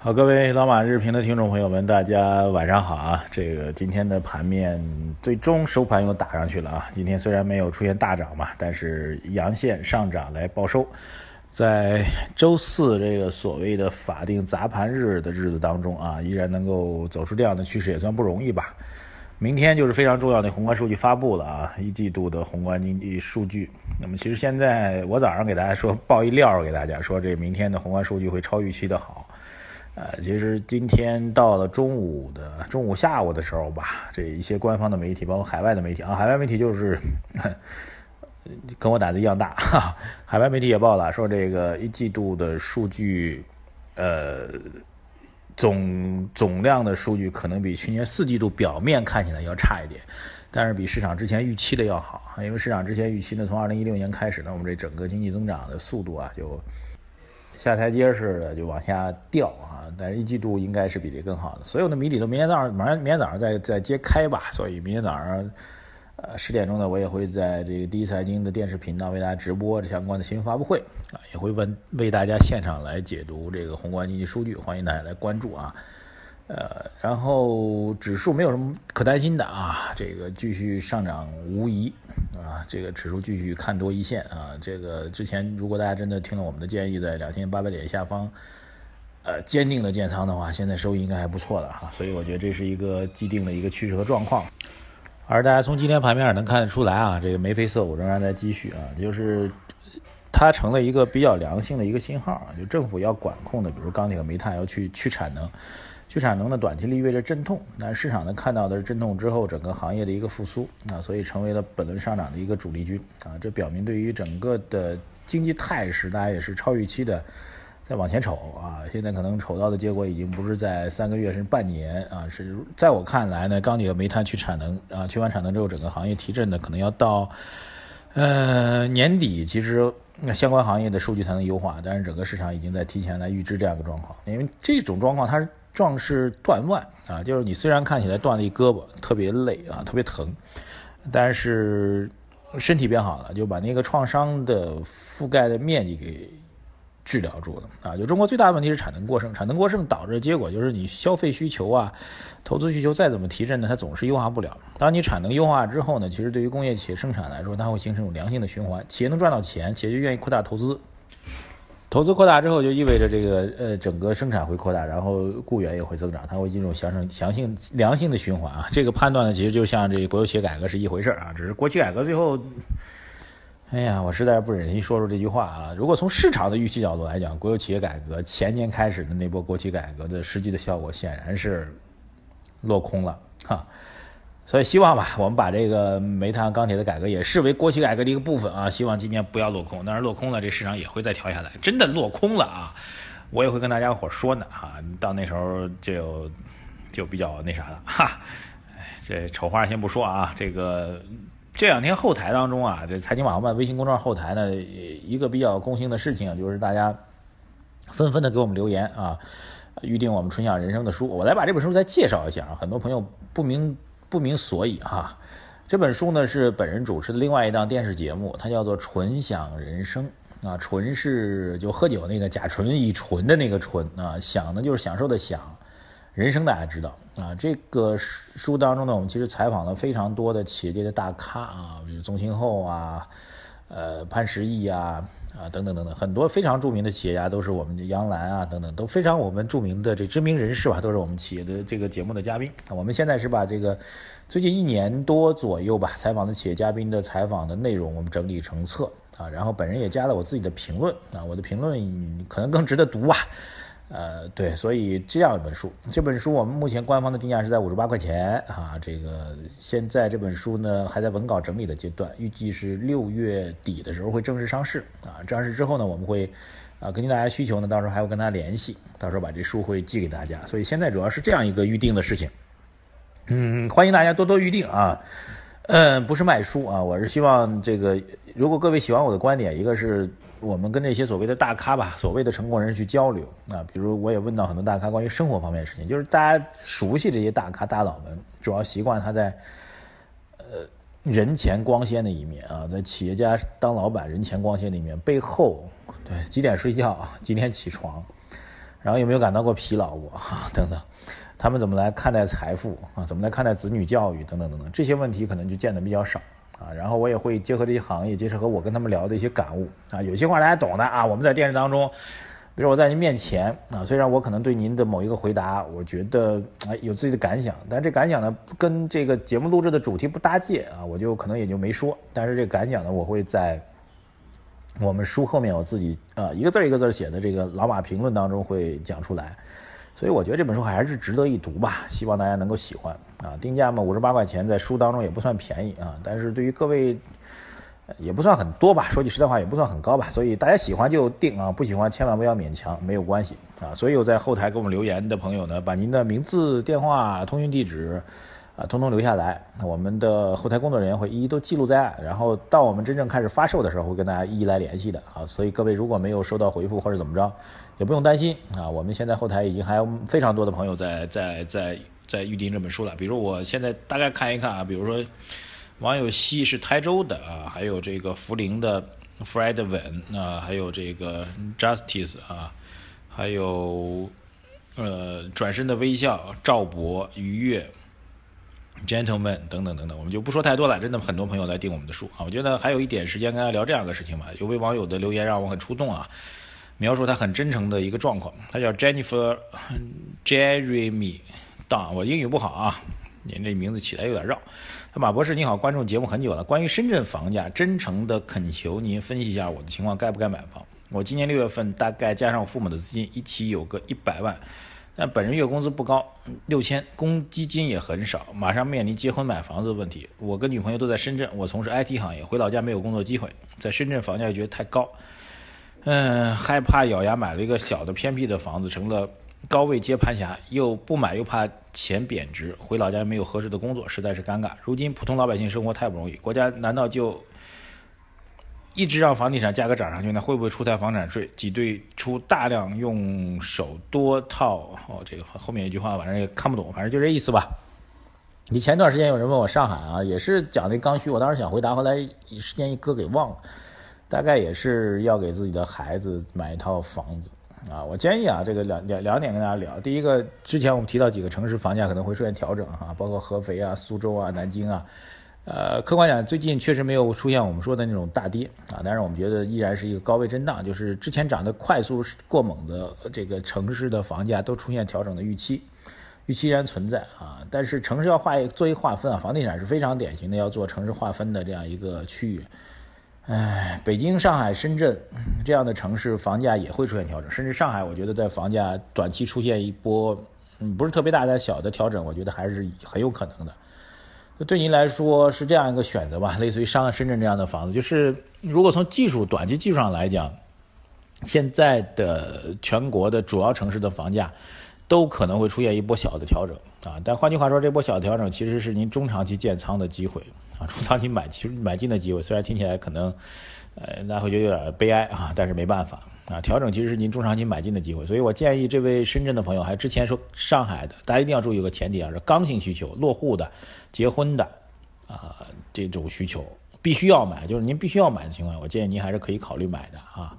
好，各位老马日评的听众朋友们，大家晚上好啊！这个今天的盘面最终收盘又打上去了啊！今天虽然没有出现大涨嘛，但是阳线上涨来报收。在周四这个所谓的法定砸盘日的日子当中啊，依然能够走出这样的趋势，也算不容易吧。明天就是非常重要的宏观数据发布了啊，一季度的宏观经济数据。那么其实现在我早上给大家说报一料给大家说，这明天的宏观数据会超预期的好。呃，其实今天到了中午的中午下午的时候吧，这一些官方的媒体，包括海外的媒体啊，海外媒体就是 跟我胆子一样大，哈，海外媒体也报了，说这个一季度的数据，呃，总总量的数据可能比去年四季度表面看起来要差一点，但是比市场之前预期的要好，因为市场之前预期呢，从二零一六年开始呢，我们这整个经济增长的速度啊就。下台阶似的就往下掉啊！但是一季度应该是比这更好的。所有的谜底都明天早上，马上明天早上再再揭开吧。所以明天早上，呃十点钟呢，我也会在这个第一财经的电视频道为大家直播相关的新闻发布会啊，也会问为大家现场来解读这个宏观经济数据，欢迎大家来关注啊。呃，然后指数没有什么可担心的啊，这个继续上涨无疑啊，这个指数继续看多一线啊，这个之前如果大家真的听了我们的建议，在两千八百点下方，呃，坚定的建仓的话，现在收益应该还不错的哈，所以我觉得这是一个既定的一个趋势和状况，而大家从今天盘面能看得出来啊，这个眉飞色舞仍然在继续啊，就是它成了一个比较良性的一个信号啊，就政府要管控的，比如钢铁和煤炭要去去产能。去产能的短期意味着阵痛，那市场呢看到的是阵痛之后整个行业的一个复苏，啊，所以成为了本轮上涨的一个主力军，啊，这表明对于整个的经济态势，大家也是超预期的在往前瞅，啊，现在可能瞅到的结果已经不是在三个月甚至半年，啊，是在我看来呢，钢铁和煤炭去产能，啊，去完产能之后整个行业提振的，可能要到，呃，年底，其实相关行业的数据才能优化，但是整个市场已经在提前来预知这样一个状况，因为这种状况它是。壮士断腕啊，就是你虽然看起来断了一胳膊，特别累啊，特别疼，但是身体变好了，就把那个创伤的覆盖的面积给治疗住了啊。就中国最大的问题是产能过剩，产能过剩导致的结果就是你消费需求啊、投资需求再怎么提振呢，它总是优化不了。当你产能优化之后呢，其实对于工业企业生产来说，它会形成一种良性的循环，企业能赚到钱，企业就愿意扩大投资。投资扩大之后，就意味着这个呃整个生产会扩大，然后雇员也会增长，它会进入强生强性良性的循环啊。这个判断呢，其实就像这国有企业改革是一回事啊，只是国企改革最后，哎呀，我实在是不忍心说出这句话啊。如果从市场的预期角度来讲，国有企业改革前年开始的那波国企改革的实际的效果显然是落空了哈。所以希望吧，我们把这个煤炭、钢铁的改革也视为国企改革的一个部分啊。希望今年不要落空，但是落空了，这市场也会再调下来。真的落空了啊，我也会跟大家伙说呢哈。到那时候就就比较那啥了 哈。这丑话先不说啊，这个这两天后台当中啊，这财经马后曼微信公众号后台呢，一个比较公兴的事情就是大家纷纷的给我们留言啊，预定我们《春享人生》的书。我来把这本书再介绍一下啊，很多朋友不明。不明所以哈，这本书呢是本人主持的另外一档电视节目，它叫做《纯享人生》啊，纯是就喝酒那个甲醇乙醇的那个醇啊，享呢就是享受的享，人生大家知道。啊，这个书当中呢，我们其实采访了非常多的企业界的大咖啊，比如宗庆后啊，呃潘石屹啊。啊，等等等等，很多非常著名的企业家都是我们的杨澜啊，等等，都非常我们著名的这知名人士吧，都是我们企业的这个节目的嘉宾。我们现在是把这个最近一年多左右吧，采访的企业嘉宾的采访的内容，我们整理成册啊，然后本人也加了我自己的评论啊，我的评论可能更值得读啊。呃，对，所以这样一本书，这本书我们目前官方的定价是在五十八块钱啊。这个现在这本书呢还在文稿整理的阶段，预计是六月底的时候会正式上市啊。上市之后呢，我们会啊根据大家需求呢，到时候还会跟大家联系，到时候把这书会寄给大家。所以现在主要是这样一个预定的事情，嗯，欢迎大家多多预定啊。嗯，不是卖书啊，我是希望这个，如果各位喜欢我的观点，一个是我们跟这些所谓的大咖吧，所谓的成功人士去交流。啊，比如我也问到很多大咖关于生活方面的事情，就是大家熟悉这些大咖大佬们，主要习惯他在呃人前光鲜的一面啊，在企业家当老板人前光鲜的一面，背后对几点睡觉，几点起床，然后有没有感到过疲劳过？等等。他们怎么来看待财富？啊？怎么来看待子女教育？等等等等。这些问题可能就见得比较少。啊。然后我也会结合这些行业，结合我跟他们聊的一些感悟啊。有些话大家懂的啊。我们在电视当中，比如我在您面前啊，虽然我可能对您的某一个回答，我觉得哎有自己的感想，但这感想呢跟这个节目录制的主题不搭界啊，我就可能也就没说。但是这感想呢，我会在我们书后面我自己啊一个字一个字写的这个老马评论当中会讲出来。所以我觉得这本书还是值得一读吧，希望大家能够喜欢啊。定价嘛，五十八块钱，在书当中也不算便宜啊。但是对于各位，也不算很多吧。说句实在话，也不算很高吧。所以大家喜欢就定啊，不喜欢千万不要勉强，没有关系啊。所以有在后台给我们留言的朋友呢，把您的名字、电话、通讯地址。啊，通通留下来，我们的后台工作人员会一一都记录在案，然后到我们真正开始发售的时候，会跟大家一一来联系的啊。所以各位如果没有收到回复或者怎么着，也不用担心啊。我们现在后台已经还有非常多的朋友在在在在预定这本书了。比如我现在大概看一看啊，比如说网友西是台州的啊，还有这个涪陵的 Fred Wen 啊，还有这个 Justice 啊，还有呃转身的微笑赵博愉悦。Gentlemen，等等等等，我们就不说太多了。真的很多朋友来订我们的书啊，我觉得还有一点时间跟大家聊这样的事情吧。有位网友的留言让我很触动啊，描述他很真诚的一个状况。他叫 Jennifer Jeremy Don，我英语不好啊，您这名字起来有点绕。他马博士你好，关注节目很久了，关于深圳房价，真诚的恳求您分析一下我的情况，该不该买房？我今年六月份大概加上父母的资金一起有个一百万。但本人月工资不高，六千，公积金也很少，马上面临结婚买房子的问题。我跟女朋友都在深圳，我从事 IT 行业，回老家没有工作机会，在深圳房价又觉得太高，嗯，害怕咬牙买了一个小的偏僻的房子，成了高位接盘侠，又不买又怕钱贬值，回老家没有合适的工作，实在是尴尬。如今普通老百姓生活太不容易，国家难道就？一直让房地产价格涨上去，那会不会出台房产税，挤兑出大量用手多套？哦，这个后面一句话反正也看不懂，反正就这意思吧。你前段时间有人问我上海啊，也是讲那刚需，我当时想回答，后来时间一搁给忘了。大概也是要给自己的孩子买一套房子啊。我建议啊，这个两两两点跟大家聊。第一个，之前我们提到几个城市房价可能会出现调整哈，包括合肥啊、苏州啊、南京啊。呃，客观讲，最近确实没有出现我们说的那种大跌啊，但是我们觉得依然是一个高位震荡，就是之前涨得快速过猛的这个城市的房价都出现调整的预期，预期依然存在啊。但是城市要划做一划分啊，房地产是非常典型的要做城市划分的这样一个区域。哎，北京、上海、深圳这样的城市房价也会出现调整，甚至上海，我觉得在房价短期出现一波嗯不是特别大的小的调整，我觉得还是很有可能的。对您来说是这样一个选择吧，类似于上深圳这样的房子，就是如果从技术短期技术上来讲，现在的全国的主要城市的房价都可能会出现一波小的调整啊。但换句话说，这波小调整其实是您中长期建仓的机会啊，中长期买其实买进的机会。虽然听起来可能呃那会觉得有点悲哀啊，但是没办法。啊，调整其实是您中长期买进的机会，所以我建议这位深圳的朋友，还之前说上海的，大家一定要注意有个前提啊，是刚性需求、落户的、结婚的，啊，这种需求必须要买，就是您必须要买的情况下，我建议您还是可以考虑买的啊。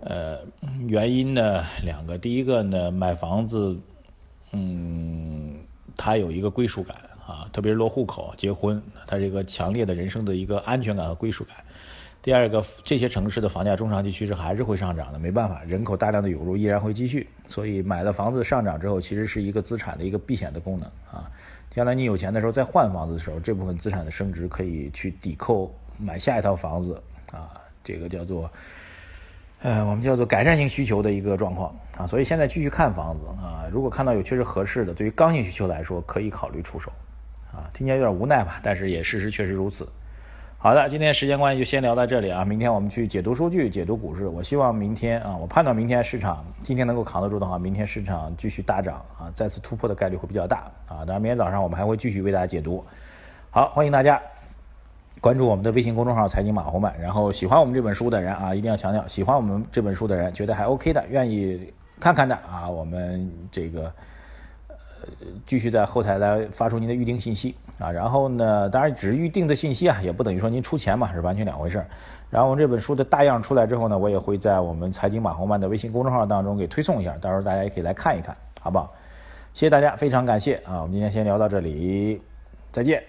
呃，原因呢两个，第一个呢，买房子，嗯，它有一个归属感啊，特别是落户口、结婚，它这个强烈的人生的一个安全感和归属感。第二个，这些城市的房价中长期趋势还是会上涨的，没办法，人口大量的涌入依然会继续，所以买了房子上涨之后，其实是一个资产的一个避险的功能啊。将来你有钱的时候再换房子的时候，这部分资产的升值可以去抵扣买下一套房子啊，这个叫做，呃，我们叫做改善性需求的一个状况啊。所以现在继续看房子啊，如果看到有确实合适的，对于刚性需求来说，可以考虑出手啊。听起来有点无奈吧，但是也事实确实如此。好的，今天时间关系就先聊到这里啊！明天我们去解读数据，解读股市。我希望明天啊，我判断明天市场今天能够扛得住的话，明天市场继续大涨啊，再次突破的概率会比较大啊！当然，明天早上我们还会继续为大家解读。好，欢迎大家关注我们的微信公众号“财经马红漫”，然后喜欢我们这本书的人啊，一定要强调，喜欢我们这本书的人，觉得还 OK 的，愿意看看的啊，我们这个继续在后台来发出您的预定信息啊。然后呢，当然只是预定的信息啊，也不等于说您出钱嘛，是完全两回事儿。然后这本书的大样出来之后呢，我也会在我们财经马红漫的微信公众号当中给推送一下，到时候大家也可以来看一看，好不好？谢谢大家，非常感谢啊！我们今天先聊到这里，再见。